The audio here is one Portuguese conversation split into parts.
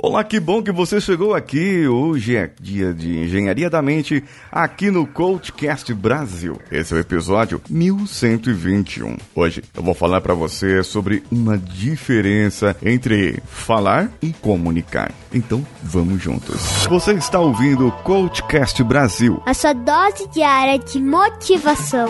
Olá, que bom que você chegou aqui. Hoje é dia de Engenharia da Mente aqui no Coachcast Brasil. Esse é o episódio 1121. Hoje eu vou falar para você sobre uma diferença entre falar e comunicar. Então, vamos juntos. Você está ouvindo o Coachcast Brasil. A sua dose diária de motivação.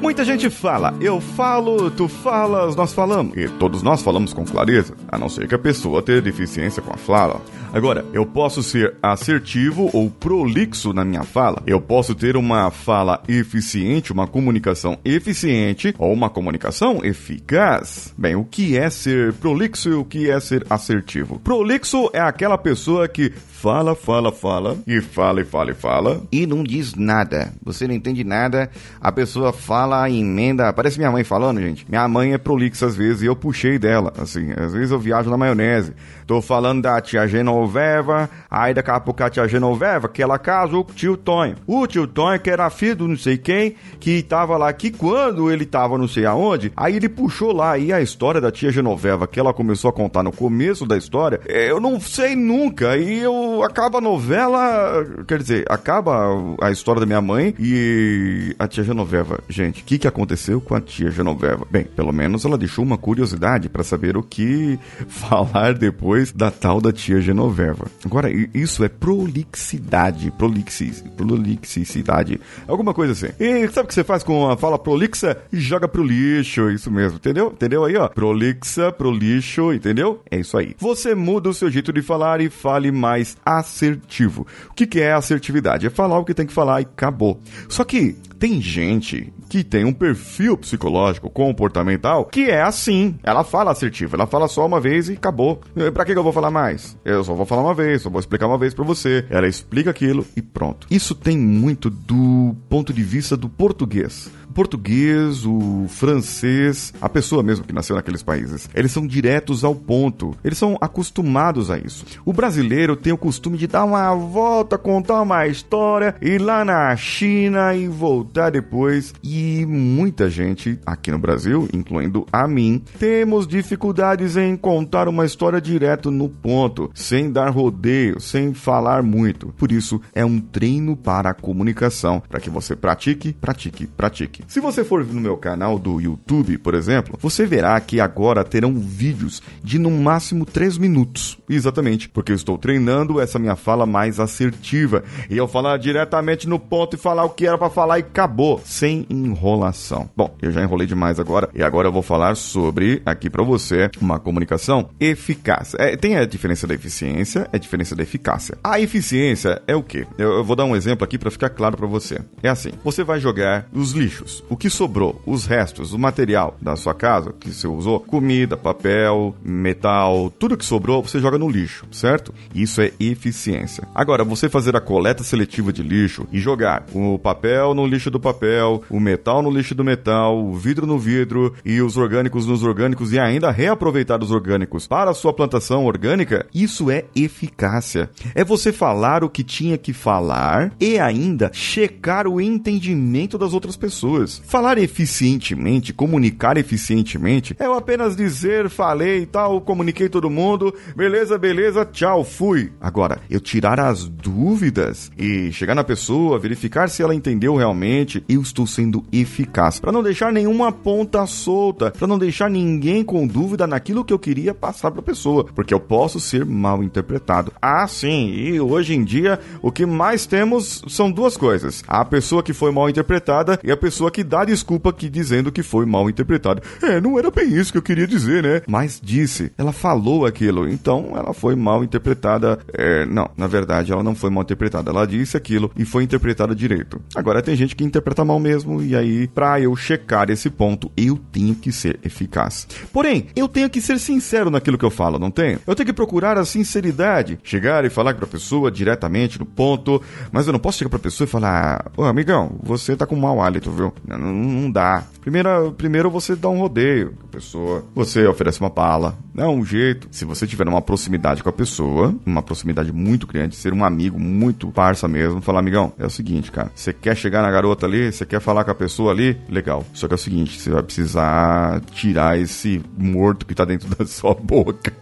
Muita gente fala, eu falo, tu falas, nós falamos. E todos nós falamos com clareza, a não ser que a pessoa tenha deficiência com a fala. Agora, eu posso ser assertivo ou prolixo na minha fala. Eu posso ter uma fala eficiente, uma comunicação eficiente ou uma comunicação eficaz. Bem, o que é ser prolixo e o que é ser assertivo? Prolixo é aquela pessoa que fala, fala, fala, e fala, e fala, e fala, e não diz nada. Você não entende nada, a pessoa fala, emenda. Parece minha mãe falando, gente. Minha mãe é prolixa às vezes e eu puxei dela, assim. Às vezes eu viajo na maionese. Tô falando da tia Genoveva, aí daqui a pouco a tia Genoveva, que ela casou com o tio Tonho. O tio Tonho, que era filho do não sei quem, que tava lá, que quando ele tava não sei aonde, aí ele puxou lá aí a história da tia Genoveva, que ela começou a contar no começo da história. Eu não sei nunca, e eu acaba a novela, quer dizer, acaba a história da minha mãe e a tia Genoveva. Gente, o que, que aconteceu com a tia Genoveva? Bem, pelo menos ela deixou uma curiosidade para saber o que falar depois da tal da tia Genoveva. Agora, isso é prolixidade, prolixis, prolixicidade, alguma coisa assim. E sabe o que você faz com a fala prolixa? Joga pro lixo, isso mesmo, entendeu? Entendeu aí, ó? Prolixa, pro lixo, entendeu? É isso aí. Você muda o seu jeito de falar e fale mais assertivo. O que, que é assertividade? É falar o que tem que falar e acabou. Só que tem gente que tem um perfil psicológico, comportamental, que é assim. Ela fala assertivo, ela fala só uma vez e acabou. Pra que eu vou falar mais? Eu só vou falar uma vez, só vou explicar uma vez para você. Ela explica aquilo e pronto. Isso tem muito do ponto de vista do português português, o francês, a pessoa mesmo que nasceu naqueles países, eles são diretos ao ponto. Eles são acostumados a isso. O brasileiro tem o costume de dar uma volta, contar uma história, ir lá na China e voltar depois. E muita gente aqui no Brasil, incluindo a mim, temos dificuldades em contar uma história direto no ponto, sem dar rodeio, sem falar muito. Por isso, é um treino para a comunicação, para que você pratique, pratique, pratique. Se você for no meu canal do YouTube, por exemplo, você verá que agora terão vídeos de no máximo 3 minutos. Exatamente, porque eu estou treinando essa minha fala mais assertiva. E eu falar diretamente no ponto e falar o que era para falar e acabou, sem enrolação. Bom, eu já enrolei demais agora e agora eu vou falar sobre aqui para você uma comunicação eficaz. É, tem a diferença da eficiência, é a diferença da eficácia. A eficiência é o quê? Eu, eu vou dar um exemplo aqui para ficar claro para você. É assim: você vai jogar os lixos o que sobrou, os restos, o material da sua casa que você usou, comida, papel, metal, tudo que sobrou, você joga no lixo, certo? Isso é eficiência. Agora, você fazer a coleta seletiva de lixo e jogar o papel no lixo do papel, o metal no lixo do metal, o vidro no vidro e os orgânicos nos orgânicos e ainda reaproveitar os orgânicos para a sua plantação orgânica, isso é eficácia. É você falar o que tinha que falar e ainda checar o entendimento das outras pessoas Falar eficientemente, comunicar eficientemente, é apenas dizer, falei e tal, comuniquei todo mundo, beleza, beleza, tchau, fui. Agora, eu tirar as dúvidas e chegar na pessoa, verificar se ela entendeu realmente, eu estou sendo eficaz. Para não deixar nenhuma ponta solta, para não deixar ninguém com dúvida naquilo que eu queria passar para a pessoa, porque eu posso ser mal interpretado. Ah, sim, e hoje em dia o que mais temos são duas coisas: a pessoa que foi mal interpretada e a pessoa pessoa que dá desculpa aqui dizendo que foi mal interpretado. É, não era bem isso que eu queria dizer, né? Mas disse, ela falou aquilo, então ela foi mal interpretada. É, não, na verdade ela não foi mal interpretada. Ela disse aquilo e foi interpretada direito. Agora tem gente que interpreta mal mesmo, e aí, pra eu checar esse ponto, eu tenho que ser eficaz. Porém, eu tenho que ser sincero naquilo que eu falo, não tenho? Eu tenho que procurar a sinceridade, chegar e falar pra pessoa diretamente no ponto, mas eu não posso chegar pra pessoa e falar: Ô amigão, você tá com mau hálito, viu? Não, não dá. Primeiro, primeiro você dá um rodeio com a pessoa, você oferece uma bala, é um jeito. Se você tiver uma proximidade com a pessoa, uma proximidade muito grande, ser um amigo muito parça mesmo, falar, amigão, é o seguinte, cara, você quer chegar na garota ali, você quer falar com a pessoa ali, legal. Só que é o seguinte, você vai precisar tirar esse morto que tá dentro da sua boca.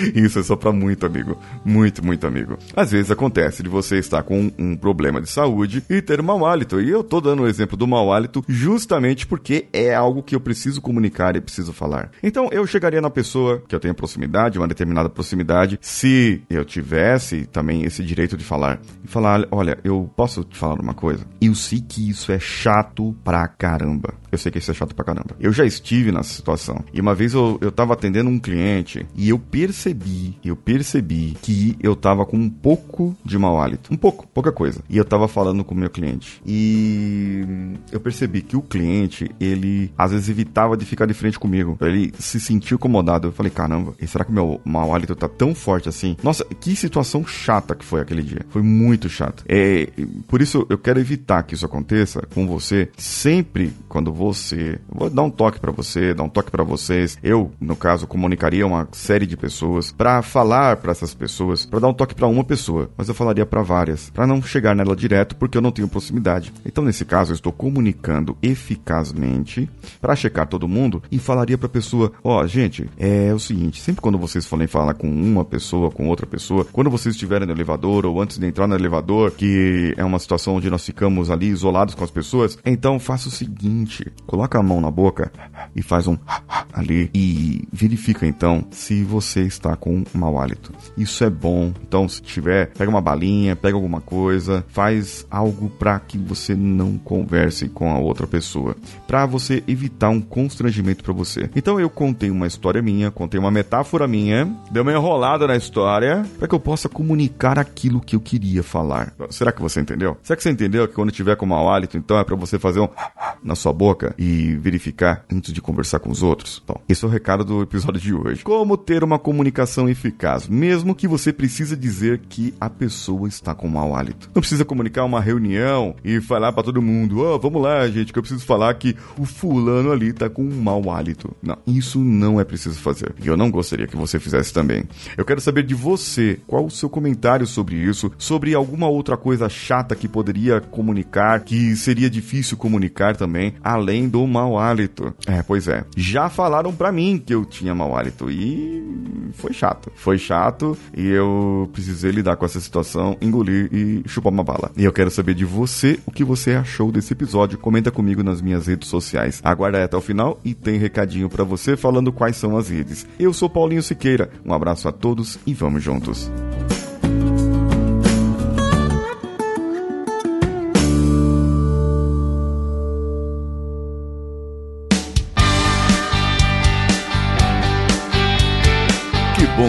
Isso é só pra muito amigo. Muito, muito amigo. Às vezes acontece de você estar com um problema de saúde e ter mau hálito. E eu tô dando o exemplo do mau hálito justamente porque é algo que eu preciso comunicar e preciso falar. Então eu chegaria na pessoa que eu tenho proximidade, uma determinada proximidade, se eu tivesse também esse direito de falar. E falar: olha, eu posso te falar uma coisa? Eu sei que isso é chato pra caramba. Eu sei que isso é chato pra caramba. Eu já estive nessa situação. E uma vez eu, eu tava atendendo um cliente e eu percebi, eu percebi que eu tava com um pouco de mau hálito. Um pouco, pouca coisa. E eu tava falando com o meu cliente. E eu percebi que o cliente, ele às vezes evitava de ficar de frente comigo. Ele se sentiu incomodado. Eu falei, caramba, será que meu mau hálito tá tão forte assim? Nossa, que situação chata que foi aquele dia. Foi muito chato. É, por isso eu quero evitar que isso aconteça com você sempre quando você. Vou dar um toque para você, dar um toque para vocês. Eu, no caso, comunicaria uma série de pessoas para falar para essas pessoas, para dar um toque para uma pessoa, mas eu falaria para várias, para não chegar nela direto porque eu não tenho proximidade. Então, nesse caso, eu estou comunicando eficazmente para checar todo mundo e falaria para a pessoa: ó, oh, gente, é o seguinte, sempre quando vocês forem falar com uma pessoa, com outra pessoa, quando vocês estiverem no elevador ou antes de entrar no elevador, que é uma situação onde nós ficamos ali isolados com as pessoas, então faça o seguinte: coloca a mão na boca e faz um ali e verifica então se você está com mau hálito. Isso é bom. Então, se tiver, pega uma balinha, pega alguma coisa, faz algo para que você não converse com a outra pessoa, para você evitar um constrangimento para você. Então, eu contei uma história minha, contei uma metáfora minha, dei uma enrolada na história para que eu possa comunicar aquilo que eu queria falar. Será que você entendeu? Será que você entendeu que quando tiver com mau hálito, então é para você fazer um na sua boca e verificar antes de conversar com os outros? Bom, esse é o recado do episódio de hoje. Como ter uma comunicação eficaz, mesmo que você precisa dizer que a pessoa está com mau hálito. Não precisa comunicar uma reunião e falar para todo mundo: "Ó, oh, vamos lá, gente, que eu preciso falar que o fulano ali tá com um mau hálito". Não, isso não é preciso fazer. E eu não gostaria que você fizesse também. Eu quero saber de você, qual o seu comentário sobre isso, sobre alguma outra coisa chata que poderia comunicar, que seria difícil comunicar também, além do mau hálito. É, pois é. Já falaram para mim que eu tinha mau hálito e foi chato. Foi chato e eu precisei lidar com essa situação, engolir e chupar uma bala. E eu quero saber de você o que você achou desse episódio. Comenta comigo nas minhas redes sociais. Aguarda até o final e tem recadinho para você falando quais são as redes. Eu sou Paulinho Siqueira. Um abraço a todos e vamos juntos.